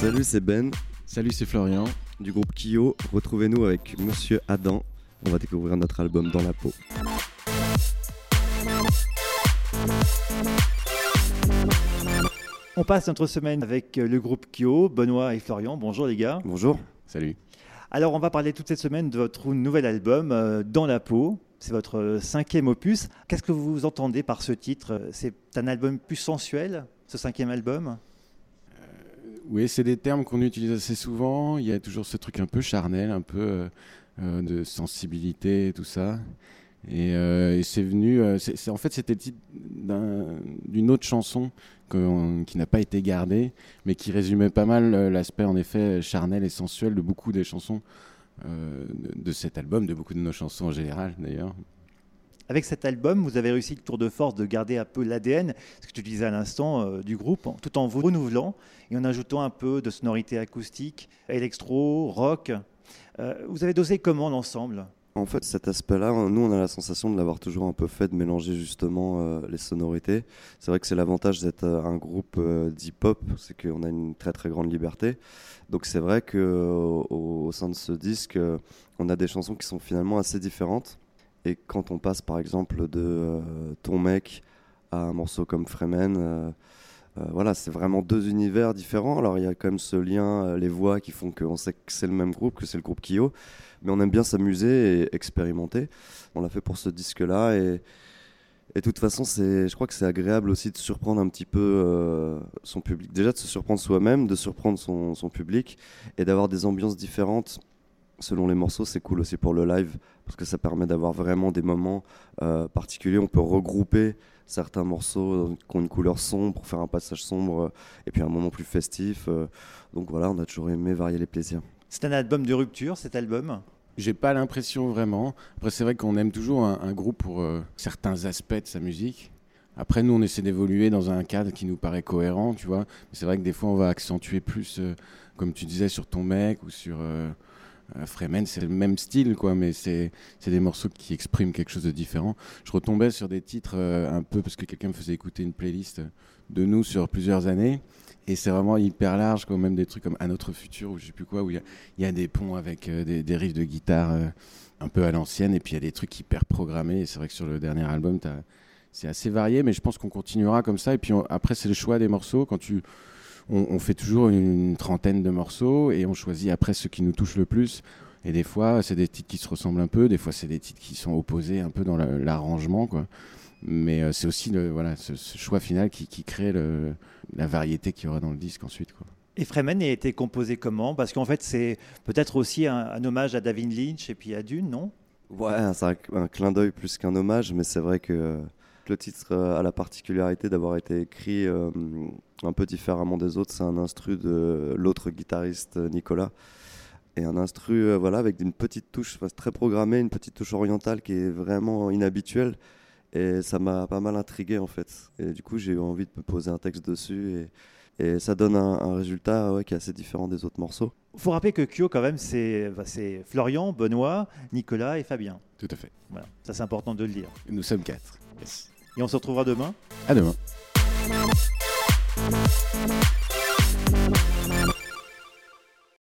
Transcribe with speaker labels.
Speaker 1: Salut, c'est Ben
Speaker 2: Salut, c'est Florian.
Speaker 1: du groupe Kyo. Retrouvez-nous avec Monsieur Adam. On va découvrir notre album Dans la peau.
Speaker 3: On passe notre semaine avec euh, le groupe Kyo, Benoît et Florian. Bonjour les gars.
Speaker 1: Bonjour.
Speaker 2: Salut.
Speaker 3: Alors on va parler toute cette semaine de votre nouvel album, euh, Dans la peau. C'est votre euh, cinquième opus. Qu'est-ce que vous entendez par ce titre? C'est un album plus sensuel, ce cinquième album?
Speaker 2: Oui, c'est des termes qu'on utilise assez souvent. Il y a toujours ce truc un peu charnel, un peu euh, euh, de sensibilité et tout ça. Et, euh, c'est venu. en fait, c'était le titre d'un- d'une autre chanson qui n'a pas été gardée, mais qui résumait pas mal l'aspect, en effet, charnel et sensuel de beaucoup des chansons de cet album, de beaucoup de nos chansons en général, d'ailleurs.
Speaker 3: Avec cet album, vous avez réussi le tour de force de garder un peu l'ADN, ce que tu disais à l'instant, euh, du groupe, tout en vous renouvelant et en ajoutant un peu de sonorité acoustique, électro, rock. Euh, vous avez dosé comment l'ensemble?
Speaker 1: En fait, cet aspect-là, nous, on a la sensation de l'avoir toujours un peu fait, de mélanger justement euh, les sonorités. C'est vrai que c'est l'avantage d'être un groupe euh, d'hip-hop, c'est qu'on a une très très grande liberté. Donc c'est vrai qu'au au, sein de ce disque, on a des chansons qui sont finalement assez différentes. Et quand on passe par exemple de euh, Ton mec à un morceau comme Fremen, euh, euh, voilà, c'est vraiment deux univers différents. Alors il y a quand même ce lien, les voix qui font qu'on sait que c'est le même groupe, que c'est le groupe Kyo mais on aime bien s'amuser et expérimenter. On l'a fait pour ce disque-là et de toute façon, je crois que c'est agréable aussi de surprendre un petit peu son public. Déjà de se surprendre soi-même, de surprendre son public et d'avoir des ambiances différentes selon les morceaux. C'est cool aussi pour le live parce que ça permet d'avoir vraiment des moments euh, particuliers. On peut regrouper certains morceaux qui ont une couleur sombre pour faire un passage sombre euh, et puis un moment plus festif. euh. donc voilà, on a toujours aimé varier les plaisirs.
Speaker 3: C'est un album de rupture, cet album?
Speaker 2: J'ai pas l'impression vraiment. Après, c'est vrai qu'on aime toujours un, un groupe pour euh, certains aspects de sa musique. Après, nous, on essaie d'évoluer dans un cadre qui nous paraît cohérent, tu vois. Mais c'est vrai que des fois, on va accentuer plus, euh, comme tu disais, sur ton mec ou sur euh, Fremen. C'est le même style, quoi, mais c'est des morceaux qui expriment quelque chose de différent. Je retombais sur des titres euh, un peu parce que quelqu'un me faisait écouter une playlist de nous sur plusieurs années. Et c'est vraiment hyper large, quand même des trucs comme À notre futur ou je plus quoi, où il y a, des ponts avec euh, des, riffs de guitare euh, un peu à l'ancienne, et puis il y a des trucs hyper programmés. Et c'est vrai que sur le dernier album, c'est assez varié, mais je pense qu'on continuera comme ça. Et puis on- après, c'est le choix des morceaux. Quand tu, on, on fait toujours une, trentaine de morceaux et on choisit après ceux qui nous touchent le plus. Et des fois, c'est des titres qui se ressemblent un peu, des fois, c'est des titres qui sont opposés un peu dans la- l'arrangement, quoi. Mais euh, c'est aussi le, voilà, ce, ce choix final qui, qui crée le, la variété qu'il y aura dans le disque ensuite, quoi.
Speaker 3: Et Fremen a été composé comment? Parce qu'en fait, c'est peut-être aussi un, un hommage à David Lynch et puis à Dune, non?
Speaker 1: Ouais, c'est un, un clin d'œil plus qu'un hommage, mais c'est vrai que le titre euh, a la particularité d'avoir été écrit euh, un peu différemment des autres. C'est un instru de l'autre guitariste euh, Nicolas. Et un instru euh, voilà, avec une petite touche très programmée, une petite touche orientale qui est vraiment inhabituelle. Et ça m'a pas mal intrigué en fait. Et du coup, j'ai eu envie de me poser un texte dessus. Et, et ça donne un, un résultat ouais, qui est assez différent des autres morceaux.
Speaker 3: Il faut rappeler que Kyo, quand même, c'est bah, c'est Florian, Benoît, Nicolas et Fabien.
Speaker 2: Tout à fait.
Speaker 3: Voilà, ça c'est important de le dire.
Speaker 2: Nous sommes quatre. Yes.
Speaker 3: Et on se retrouvera demain.
Speaker 2: À demain.